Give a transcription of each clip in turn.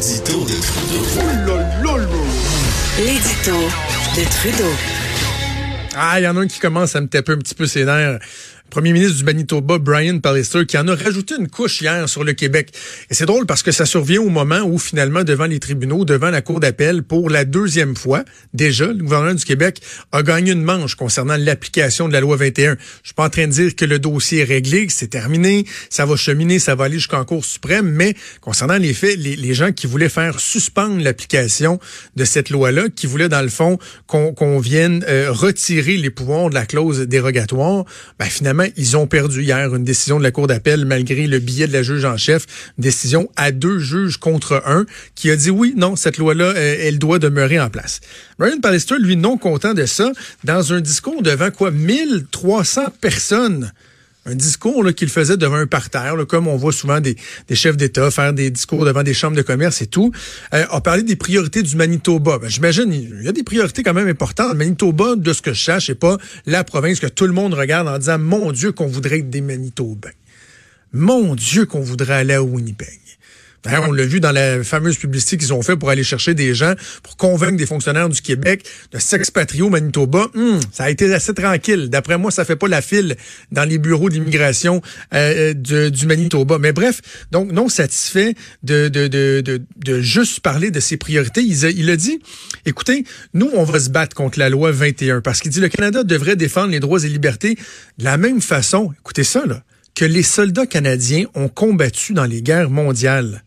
L'édito de Trudeau. L'édito de Trudeau. Ah, il y en a un qui commence à me taper un petit peu ses nerfs. Premier ministre du Manitoba, Brian Pallister, qui en a rajouté une couche hier sur le Québec. Et c'est drôle parce que ça survient au moment où, finalement, devant les tribunaux, devant la Cour d'appel, pour la deuxième fois, déjà, le gouvernement du Québec a gagné une manche concernant l'application de la loi 21. Je suis pas en train de dire que le dossier est réglé, que c'est terminé, ça va cheminer, ça va aller jusqu'en Cour suprême, mais concernant les faits, les, gens qui voulaient faire suspendre l'application de cette loi-là, qui voulaient, dans le fond, qu'on vienne euh, retirer les pouvoirs de la clause dérogatoire, ben, finalement, ils ont perdu hier une décision de la Cour d'appel malgré le billet de la juge en chef, décision à deux juges contre un, qui a dit oui, non, cette loi-là, euh, elle doit demeurer en place. Brian Pallister, lui, non content de ça, dans un discours devant quoi, 1300 personnes un discours qu'il faisait devant un parterre, comme on voit souvent des, chefs d'État faire des discours devant des chambres de commerce et tout, euh, a parlé des priorités du Manitoba. Ben, J'imagine, il y a des priorités quand même importantes. Manitoba, de ce que je sache, n'est pas la province que tout le monde regarde en disant « Mon Dieu, qu'on voudrait être des Manitobains. Mon Dieu, qu'on voudrait aller à Winnipeg. » on l'a vu dans la fameuse publicité qu'ils ont fait pour aller chercher des gens, pour convaincre des fonctionnaires du Québec de s'expatrier au Manitoba. Hum, ça a été assez tranquille. D'après moi, ça fait pas la file dans les bureaux d'immigration euh, du Manitoba. Mais bref, donc non satisfait de, de, de, de, de juste parler de ses priorités, il a, il a dit, écoutez, nous, on va se battre contre la loi 21 parce qu'il dit le Canada devrait défendre les droits et libertés de la même façon, écoutez ça, là, que les soldats canadiens ont combattu dans les guerres mondiales.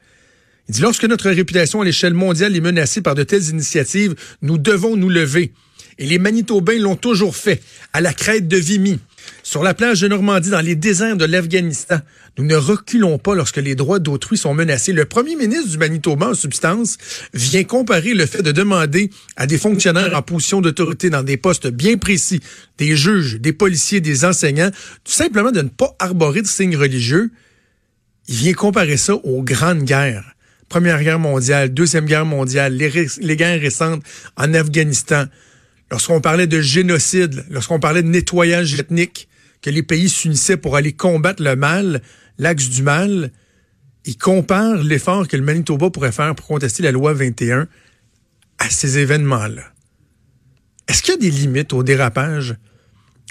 Il dit, lorsque notre réputation à l'échelle mondiale est menacée par de telles initiatives, nous devons nous lever. Et les Manitobains l'ont toujours fait, à la crête de Vimy, sur la plage de Normandie, dans les déserts de l'Afghanistan. Nous ne reculons pas lorsque les droits d'autrui sont menacés. Le premier ministre du Manitoba, en substance, vient comparer le fait de demander à des fonctionnaires en position d'autorité dans des postes bien précis, des juges, des policiers, des enseignants, tout simplement de ne pas arborer de signes religieux. Il vient comparer ça aux grandes guerres Première Guerre mondiale, Deuxième Guerre mondiale, les, guerres récentes en Afghanistan, lorsqu'on parlait de génocide, lorsqu'on parlait de nettoyage ethnique, que les pays s'unissaient pour aller combattre le mal, l'axe du mal, ils comparent l'effort que le Manitoba pourrait faire pour contester la loi 21 à ces événements-là. Est-ce qu'il y a des limites au dérapage?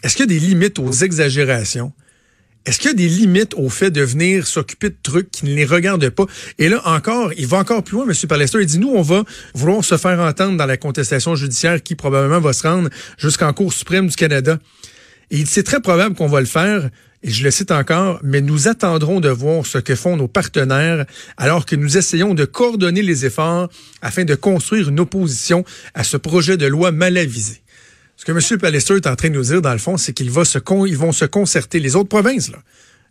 Est-ce qu'il y a des limites aux exagérations? Est-ce qu'il y a des limites au fait de venir s'occuper de trucs qui ne les regardent pas? Et là, encore, il va encore plus loin, M. Palester. Il dit, nous, on va vouloir se faire entendre dans la contestation judiciaire qui probablement va se rendre jusqu'en Cour suprême du Canada. Et il dit, c'est très probable qu'on va le faire. Et je le cite encore, mais nous attendrons de voir ce que font nos partenaires alors que nous essayons de coordonner les efforts afin de construire une opposition à ce projet de loi mal avisé. Ce que M. Pallister est en train de nous dire, dans le fond, c'est qu'ils vont se concerter. Les autres provinces, là,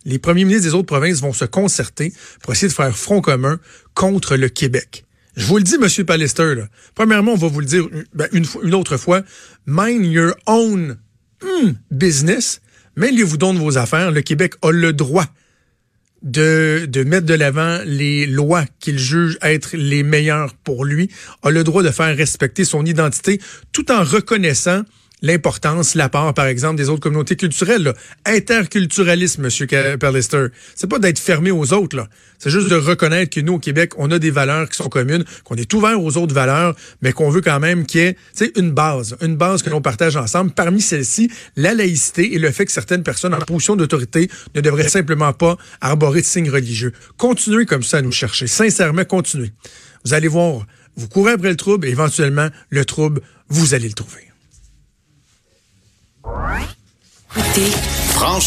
les premiers ministres des autres provinces vont se concerter pour essayer de faire front commun contre le Québec. Je vous le dis, M. Pallister, là. premièrement, on va vous le dire ben, une, une, autre fois, mind your own hmm, business, mêlez-vous donc de vos affaires. Le Québec a le droit de, de mettre de l'avant les lois qu'il juge être les meilleures pour lui, a le droit de faire respecter son identité tout en reconnaissant l'importance, l'apport, par exemple, des autres communautés culturelles. Là. Interculturalisme, Monsieur Perlister. C'est pas d'être fermé aux autres. C'est juste de reconnaître que nous, au Québec, on a des valeurs qui sont communes, qu'on est ouvert aux autres valeurs, mais qu'on veut quand même qu'il y ait une base, une base que l'on partage ensemble. Parmi celles-ci, la laïcité et le fait que certaines personnes en position d'autorité ne devraient simplement pas arborer de signes religieux. Continuez comme ça à nous chercher. Sincèrement, continuez. Vous allez voir, vous courez après le trouble et éventuellement, le trouble, vous allez le trouver. Franchement.